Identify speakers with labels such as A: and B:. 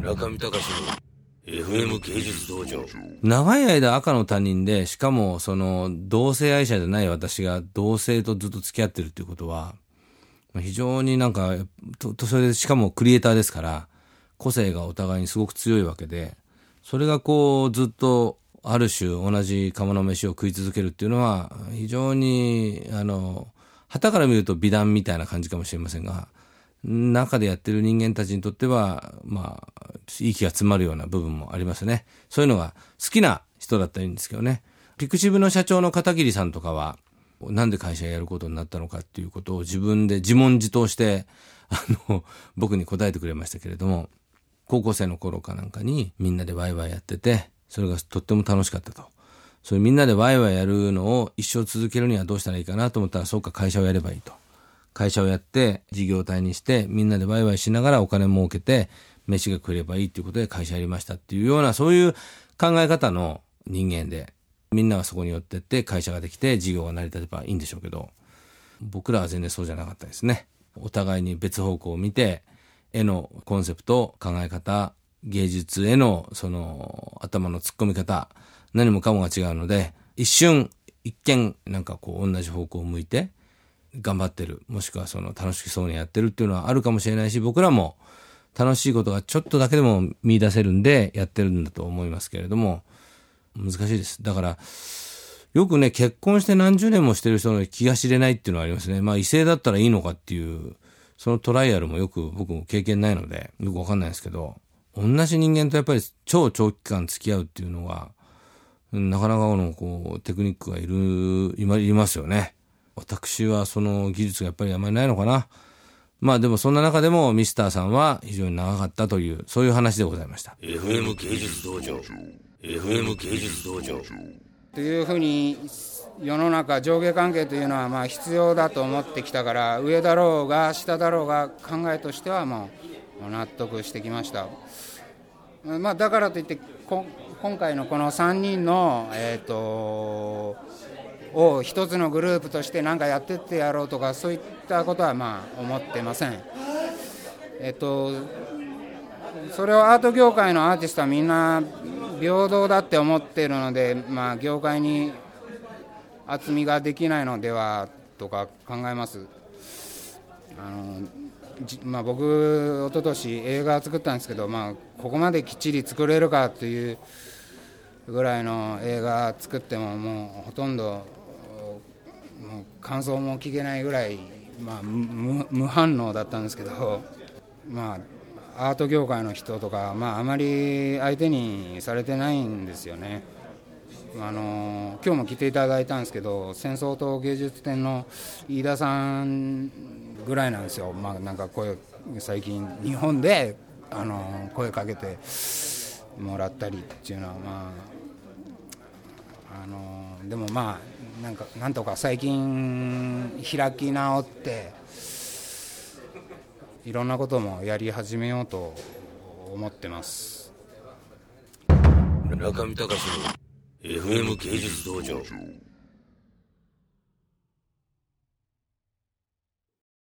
A: 中見隆の FM 芸術道場。
B: 長い間赤の他人で、しかもその同性愛者じゃない私が同性とずっと付き合ってるっていうことは、非常になんか、ととそれでしかもクリエイターですから、個性がお互いにすごく強いわけで、それがこうずっとある種同じ釜の飯を食い続けるっていうのは、非常に、あの、旗から見ると美談みたいな感じかもしれませんが、中でやってる人間たちにとっては、まあ、いい気が詰まるような部分もありますね。そういうのが好きな人だったらいいんですけどね。ピクシブの社長の片桐さんとかは、なんで会社やることになったのかっていうことを自分で自問自答して、あの、僕に答えてくれましたけれども、高校生の頃かなんかにみんなでワイワイやってて、それがとっても楽しかったと。それみんなでワイワイやるのを一生続けるにはどうしたらいいかなと思ったら、そうか会社をやればいいと。会社をやって事業体にしてみんなでワイワイしながらお金儲けて飯が食えればいいっていうことで会社やりましたっていうようなそういう考え方の人間でみんなはそこに寄ってって会社ができて事業が成り立てばいいんでしょうけど僕らは全然そうじゃなかったですね。お互いに別方向を見て絵のコンセプト考え方芸術へのその頭の突っ込み方何もかもが違うので一瞬一見なんかこう同じ方向を向いて頑張ってる、もしくはその楽しそうにやってるっていうのはあるかもしれないし、僕らも楽しいことがちょっとだけでも見出せるんでやってるんだと思いますけれども、難しいです。だから、よくね、結婚して何十年もしてる人の気が知れないっていうのはありますね。まあ異性だったらいいのかっていう、そのトライアルもよく僕も経験ないので、よくわかんないですけど、同じ人間とやっぱり超長期間付き合うっていうのは、なかなかのこうテクニックがいる、いますよね。私はその技術がやっぱりあまりないのかな。まあでもそんな中でもミスターさんは非常に長かったという、そういう話でございました。
A: FM 芸術道場。FM 芸術道場。
C: というふうに世の中上下関係というのはまあ必要だと思ってきたから上だろうが下だろうが考えとしてはもう納得してきました。まあ、だからといって今回のこの3人の、えーとを一つのグループとして何かやってってやろうとかそういったことはまあ思ってません。えっとそれをアート業界のアーティストはみんな平等だって思ってるので、まあ、業界に厚みができないのではとか考えます。あのまあ、僕、おととし映画作ったんですけど、まあ、ここまできっちり作れるかというぐらいの映画作ってももうほとんど感想も聞けないぐらい、まあ、無反応だったんですけど、まあ、アート業界の人とか、まあ、あまり相手にされてないんですよね。あの今日も来ていただいたんですけど戦争と芸術展の飯田さんぐらいなんですよ、まあ、なんか声最近日本であの声かけてもらったりっていうのはまああのでもまあなんかなんとか最近開き直っていろんなこともやり始めようと思ってます。
A: 中見隆の FM 芸術道場。